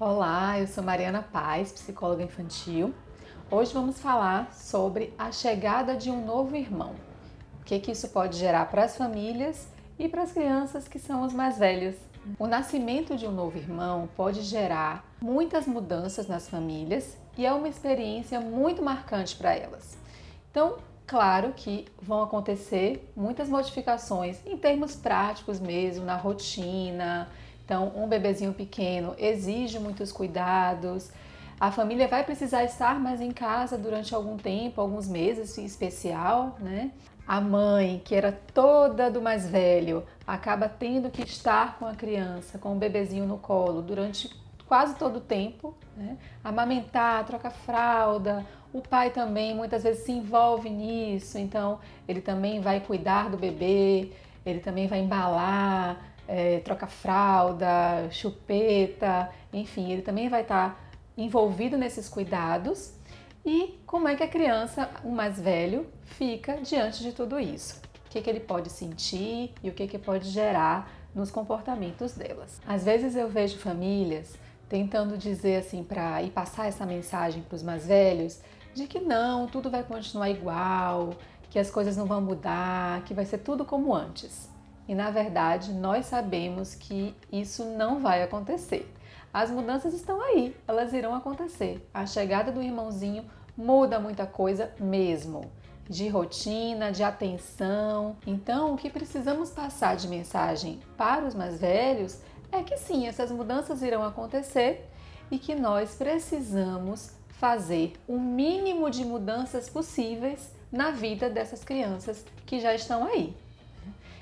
Olá, eu sou Mariana Paz, psicóloga infantil. Hoje vamos falar sobre a chegada de um novo irmão. O que, que isso pode gerar para as famílias e para as crianças que são os mais velhos. O nascimento de um novo irmão pode gerar muitas mudanças nas famílias e é uma experiência muito marcante para elas. Então, claro que vão acontecer muitas modificações em termos práticos mesmo, na rotina. Então, um bebezinho pequeno exige muitos cuidados. A família vai precisar estar mais em casa durante algum tempo, alguns meses em especial, né? A mãe, que era toda do mais velho, acaba tendo que estar com a criança, com o bebezinho no colo durante quase todo o tempo, né? amamentar, trocar fralda. O pai também muitas vezes se envolve nisso, então ele também vai cuidar do bebê, ele também vai embalar, é, trocar fralda, chupeta, enfim, ele também vai estar envolvido nesses cuidados. E como é que a criança, o mais velho, fica diante de tudo isso? O que, que ele pode sentir e o que, que pode gerar nos comportamentos delas. Às vezes eu vejo famílias tentando dizer assim para e passar essa mensagem para os mais velhos de que não, tudo vai continuar igual, que as coisas não vão mudar, que vai ser tudo como antes. E na verdade, nós sabemos que isso não vai acontecer. As mudanças estão aí, elas irão acontecer. A chegada do irmãozinho muda muita coisa mesmo, de rotina, de atenção. Então, o que precisamos passar de mensagem para os mais velhos é que sim, essas mudanças irão acontecer e que nós precisamos fazer o mínimo de mudanças possíveis na vida dessas crianças que já estão aí.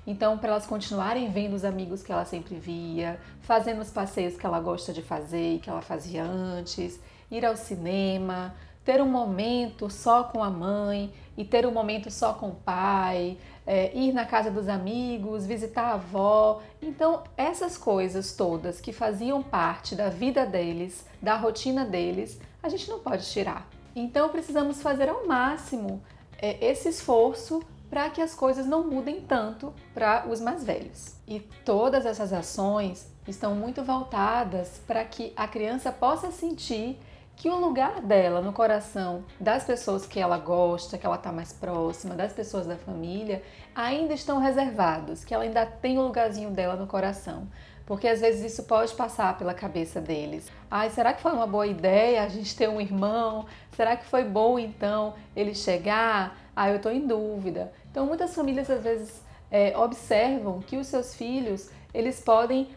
Então, para elas continuarem vendo os amigos que ela sempre via, fazendo os passeios que ela gosta de fazer e que ela fazia antes, ir ao cinema, ter um momento só com a mãe e ter um momento só com o pai, é, ir na casa dos amigos, visitar a avó. Então, essas coisas todas que faziam parte da vida deles, da rotina deles, a gente não pode tirar. Então, precisamos fazer ao máximo é, esse esforço para que as coisas não mudem tanto para os mais velhos. E todas essas ações estão muito voltadas para que a criança possa sentir que o lugar dela no coração das pessoas que ela gosta, que ela está mais próxima, das pessoas da família, ainda estão reservados, que ela ainda tem o lugarzinho dela no coração. Porque às vezes isso pode passar pela cabeça deles. Ai, será que foi uma boa ideia a gente ter um irmão? Será que foi bom então ele chegar? Ah, eu estou em dúvida. Então muitas famílias às vezes é, observam que os seus filhos eles podem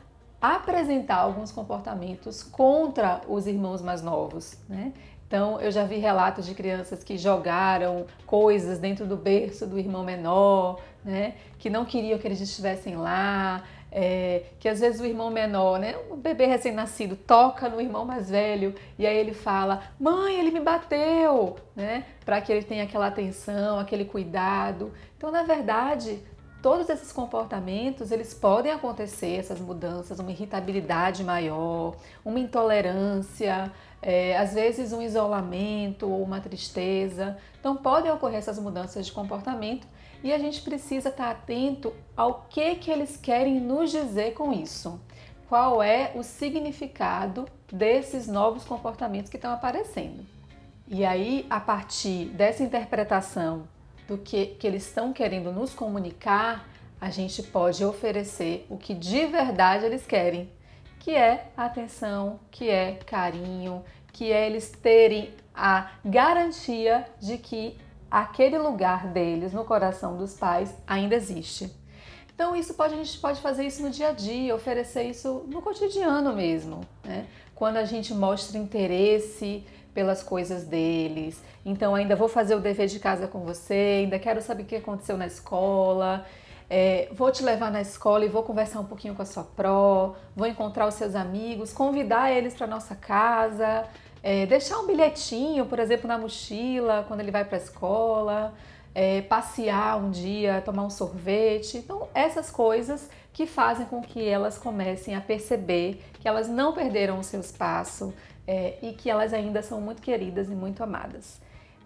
apresentar alguns comportamentos contra os irmãos mais novos, né? Então, eu já vi relatos de crianças que jogaram coisas dentro do berço do irmão menor, né? Que não queriam que eles estivessem lá, é, que às vezes o irmão menor, né? O bebê recém-nascido toca no irmão mais velho e aí ele fala: "Mãe, ele me bateu", né? Para que ele tenha aquela atenção, aquele cuidado. Então, na verdade, todos esses comportamentos eles podem acontecer, essas mudanças, uma irritabilidade maior, uma intolerância, é, às vezes um isolamento ou uma tristeza. Então podem ocorrer essas mudanças de comportamento e a gente precisa estar atento ao que que eles querem nos dizer com isso. Qual é o significado desses novos comportamentos que estão aparecendo? E aí, a partir dessa interpretação do que, que eles estão querendo nos comunicar, a gente pode oferecer o que de verdade eles querem, que é atenção, que é carinho, que é eles terem a garantia de que aquele lugar deles no coração dos pais ainda existe. Então isso pode, a gente pode fazer isso no dia a dia, oferecer isso no cotidiano mesmo, né? Quando a gente mostra interesse pelas coisas deles. Então, ainda vou fazer o dever de casa com você, ainda quero saber o que aconteceu na escola. É, vou te levar na escola e vou conversar um pouquinho com a sua pró, vou encontrar os seus amigos, convidar eles para nossa casa, é, deixar um bilhetinho, por exemplo, na mochila quando ele vai para a escola, é, passear um dia, tomar um sorvete. Então, essas coisas que fazem com que elas comecem a perceber que elas não perderam o seu espaço, é, e que elas ainda são muito queridas e muito amadas.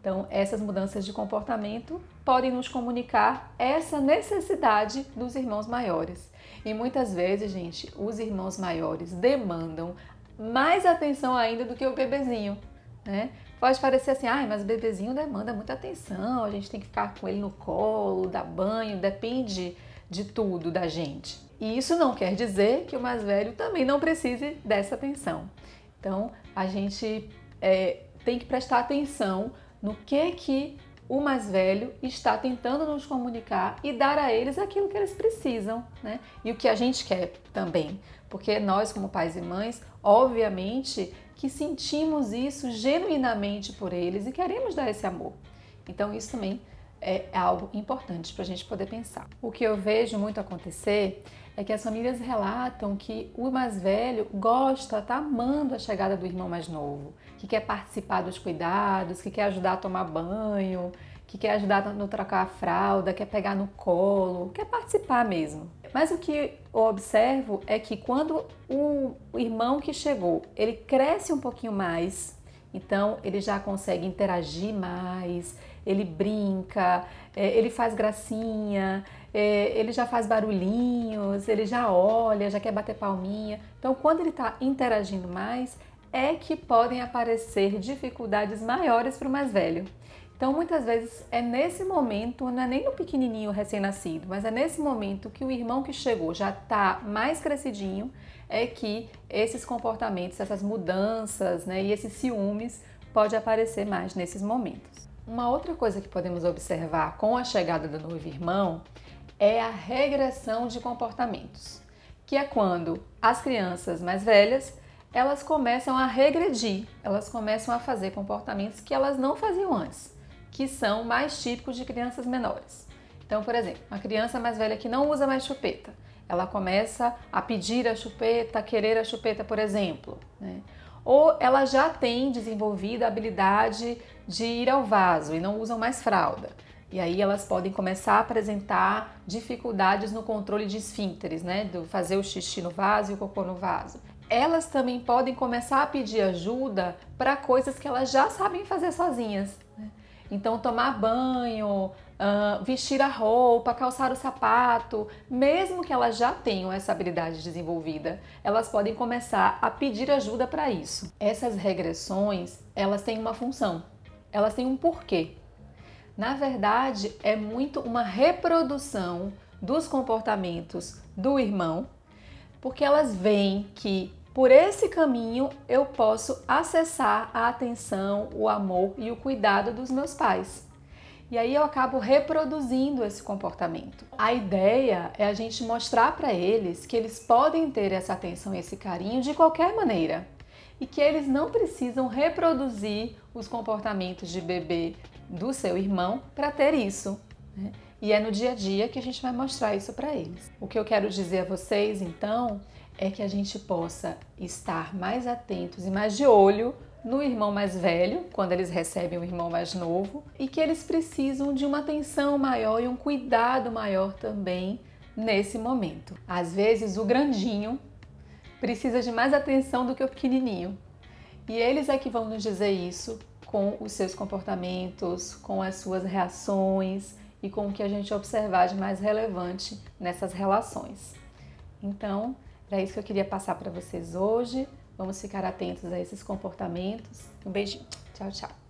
Então, essas mudanças de comportamento podem nos comunicar essa necessidade dos irmãos maiores. E muitas vezes, gente, os irmãos maiores demandam mais atenção ainda do que o bebezinho, né? Pode parecer assim, ah, mas o bebezinho demanda muita atenção, a gente tem que ficar com ele no colo, dar banho, depende de tudo da gente. E isso não quer dizer que o mais velho também não precise dessa atenção. Então, a gente é, tem que prestar atenção no que que o mais velho está tentando nos comunicar e dar a eles aquilo que eles precisam, né? E o que a gente quer também. Porque nós, como pais e mães, obviamente que sentimos isso genuinamente por eles e queremos dar esse amor. Então, isso também é algo importante para a gente poder pensar. O que eu vejo muito acontecer é que as famílias relatam que o mais velho gosta, está amando a chegada do irmão mais novo, que quer participar dos cuidados, que quer ajudar a tomar banho, que quer ajudar no trocar a fralda, quer pegar no colo, quer participar mesmo. Mas o que eu observo é que quando o irmão que chegou, ele cresce um pouquinho mais, então ele já consegue interagir mais, ele brinca, é, ele faz gracinha, é, ele já faz barulhinhos, ele já olha, já quer bater palminha. Então, quando ele está interagindo mais, é que podem aparecer dificuldades maiores para o mais velho. Então, muitas vezes é nesse momento, não é nem no pequenininho recém-nascido, mas é nesse momento que o irmão que chegou já está mais crescidinho, é que esses comportamentos, essas mudanças né, e esses ciúmes pode aparecer mais nesses momentos. Uma outra coisa que podemos observar com a chegada do novo irmão é a regressão de comportamentos, que é quando as crianças mais velhas elas começam a regredir, elas começam a fazer comportamentos que elas não faziam antes que são mais típicos de crianças menores. Então, por exemplo, uma criança mais velha que não usa mais chupeta, ela começa a pedir a chupeta, a querer a chupeta, por exemplo. Né? Ou ela já tem desenvolvido a habilidade de ir ao vaso e não usam mais fralda. E aí elas podem começar a apresentar dificuldades no controle de esfínteres, né? Do fazer o xixi no vaso e o cocô no vaso. Elas também podem começar a pedir ajuda para coisas que elas já sabem fazer sozinhas. Né? Então, tomar banho, uh, vestir a roupa, calçar o sapato, mesmo que elas já tenham essa habilidade desenvolvida, elas podem começar a pedir ajuda para isso. Essas regressões, elas têm uma função, elas têm um porquê. Na verdade, é muito uma reprodução dos comportamentos do irmão, porque elas veem que por esse caminho eu posso acessar a atenção, o amor e o cuidado dos meus pais. E aí eu acabo reproduzindo esse comportamento. A ideia é a gente mostrar para eles que eles podem ter essa atenção e esse carinho de qualquer maneira e que eles não precisam reproduzir os comportamentos de bebê do seu irmão para ter isso. Né? E é no dia a dia que a gente vai mostrar isso para eles. O que eu quero dizer a vocês, então, é que a gente possa estar mais atentos e mais de olho no irmão mais velho, quando eles recebem um irmão mais novo, e que eles precisam de uma atenção maior e um cuidado maior também nesse momento. Às vezes o grandinho precisa de mais atenção do que o pequenininho. E eles é que vão nos dizer isso com os seus comportamentos, com as suas reações e com o que a gente observar de mais relevante nessas relações. Então, era isso que eu queria passar para vocês hoje. Vamos ficar atentos a esses comportamentos. Um beijinho. Tchau, tchau.